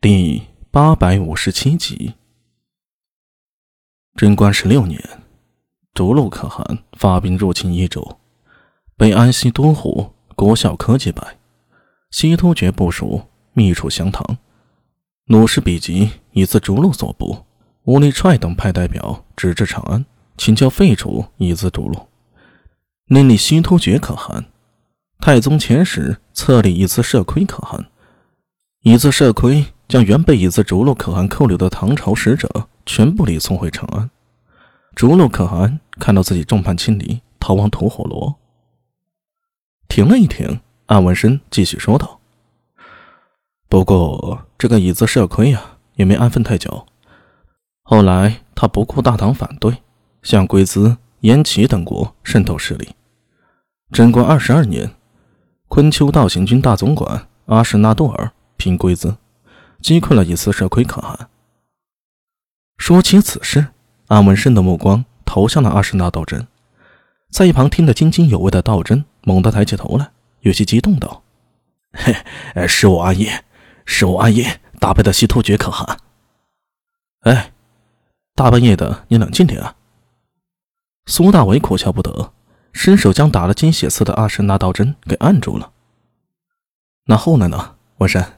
第八百五十七集。贞观十六年，逐鹿可汗发兵入侵益州，被安西都护郭孝科击败。西突厥部属密处降唐，弩氏比吉以自逐鹿所部，乌力踹等派代表直至长安，请求废除以自逐鹿，另立西突厥可汗。太宗遣使册立以自摄亏可汗，以自摄亏。将原被椅子逐鹿可汗扣留的唐朝使者全部礼送回长安。逐鹿可汗看到自己众叛亲离，逃亡吐火罗。停了一停，安文生继续说道：“不过这个椅子是要亏呀，也没安分太久。后来他不顾大唐反对，向龟兹、燕齐等国渗透势力。贞观二十二年，昆丘道行军大总管阿什纳杜尔平龟兹。”击溃了一次社亏可汗。说起此事，安文生的目光投向了阿什纳道真，在一旁听得津津有味的道真猛地抬起头来，有些激动道：“嘿，是我阿爷，是我阿爷打败的西突厥可汗。”哎，大半夜的，你冷静点啊！苏大伟苦笑不得，伸手将打了鸡血似的阿什纳道真给按住了。那后来呢，文山？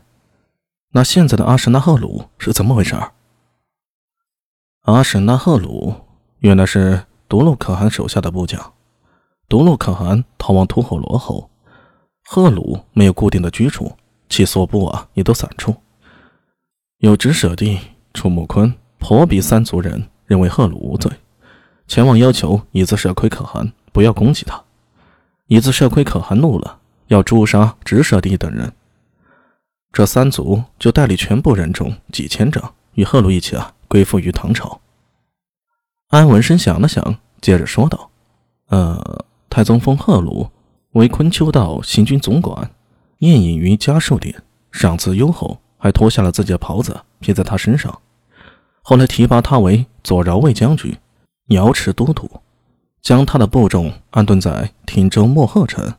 那现在的阿什纳赫鲁是怎么回事？阿什纳赫鲁原来是独鹿可汗手下的部将。独鹿可汗逃亡吐火罗后，赫鲁没有固定的居处，其所部啊也都散处。有直舍地、楚木坤、婆比三族人认为赫鲁无罪，前往要求以子舍亏可汗不要攻击他。以子舍亏可汗怒了，要诛杀直舍地等人。这三族就带领全部人众几千丈，与赫鲁一起啊归附于唐朝。安文生想了想，接着说道：“呃，太宗封赫鲁为昆丘道行军总管，宴饮于嘉寿殿，赏赐优厚，还脱下了自己的袍子披在他身上。后来提拔他为左饶卫将军、瑶池都督，将他的部众安顿在汀州莫贺城。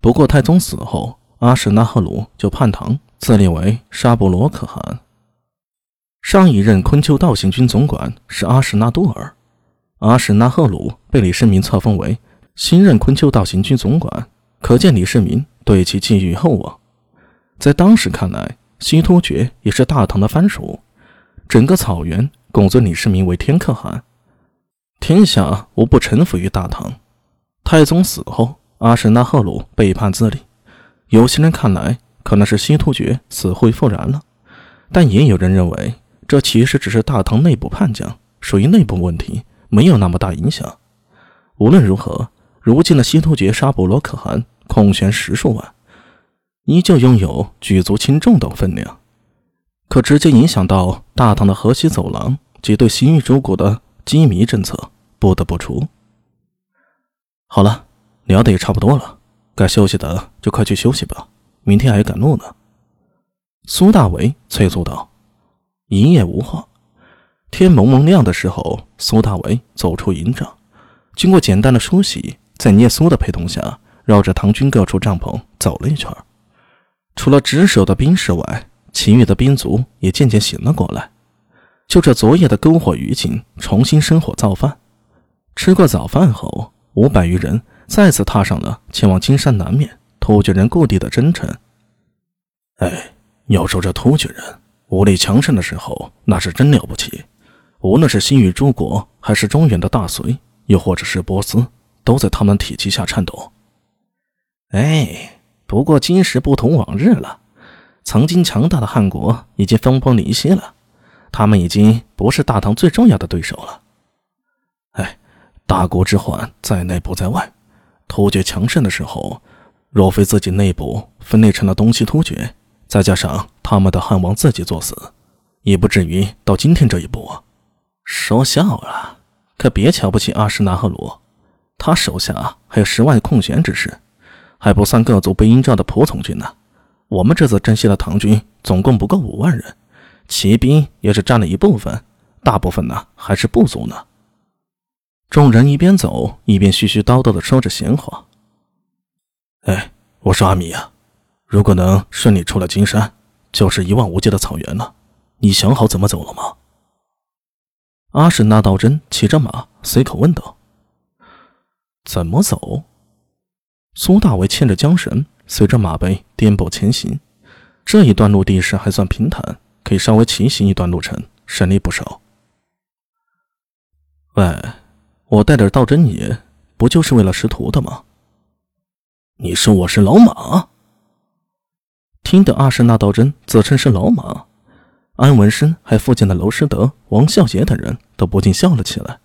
不过太宗死后。”阿史那赫鲁就叛唐，自立为沙布罗可汗。上一任昆丘道行军总管是阿史那杜尔，阿史那赫鲁被李世民册封为新任昆丘道行军总管，可见李世民对其寄予厚望。在当时看来，西突厥也是大唐的藩属，整个草原拱尊李世民为天可汗，天下无不臣服于大唐。太宗死后，阿史那赫鲁背叛自立。有些人看来可能是西突厥死灰复燃了，但也有人认为这其实只是大唐内部叛将，属于内部问题，没有那么大影响。无论如何，如今的西突厥沙布罗可汗空悬十数万，依旧拥有举足轻重等分量，可直接影响到大唐的河西走廊及对西域诸国的羁縻政策，不得不除。好了，聊的也差不多了。该休息的就快去休息吧，明天还要赶路呢。”苏大为催促道。一夜无话，天蒙蒙亮的时候，苏大为走出营帐，经过简单的梳洗，在聂苏的陪同下，绕着唐军各处帐篷走了一圈。除了值守的兵士外，其余的兵卒也渐渐醒了过来。就着昨夜的篝火余烬，重新生火造饭。吃过早饭后，五百余人。再次踏上了前往金山南面突厥人故地的征程。哎，要说这突厥人武力强盛的时候，那是真了不起。无论是西域诸国，还是中原的大隋，又或者是波斯，都在他们体系下颤抖。哎，不过今时不同往日了。曾经强大的汉国已经分崩离析了，他们已经不是大唐最重要的对手了。哎，大国之患在内不在外。突厥强盛的时候，若非自己内部分裂成了东西突厥，再加上他们的汉王自己作死，也不至于到今天这一步啊。说笑了，可别瞧不起阿什纳赫鲁，他手下还有十万空闲之士，还不算各族被阴召的仆从军呢。我们这次征西的唐军总共不够五万人，骑兵也是占了一部分，大部分呢还是不足呢。众人一边走一边絮絮叨叨的说着闲话。哎，我说阿米呀，如果能顺利出了金山，就是一望无际的草原了。你想好怎么走了吗？阿史那道真骑着马，随口问道：“怎么走？”苏大伟牵着缰绳，随着马背颠簸前行。这一段路地势还算平坦，可以稍微骑行一段路程，省力不少。喂，我带着道真你，不就是为了识徒的吗？你说我是老马？听得阿史那道真自称是老马。安文生还附近的娄师德、王孝杰等人都不禁笑了起来，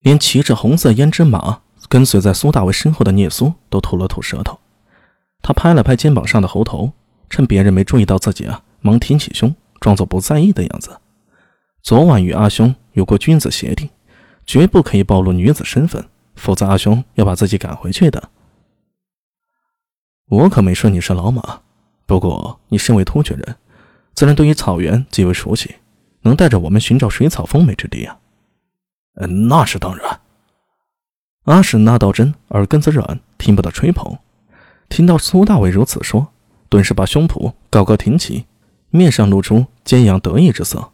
连骑着红色胭脂马跟随在苏大伟身后的聂苏都吐了吐舌头。他拍了拍肩膀上的猴头，趁别人没注意到自己啊，忙挺起胸，装作不在意的样子。昨晚与阿兄有过君子协定，绝不可以暴露女子身份，否则阿兄要把自己赶回去的。我可没说你是老马，不过你身为突厥人。自然对于草原极为熟悉，能带着我们寻找水草丰美之地啊！嗯，那是当然。阿史那道真耳根子软，听不得吹捧。听到苏大伟如此说，顿时把胸脯高高挺起，面上露出坚扬得意之色。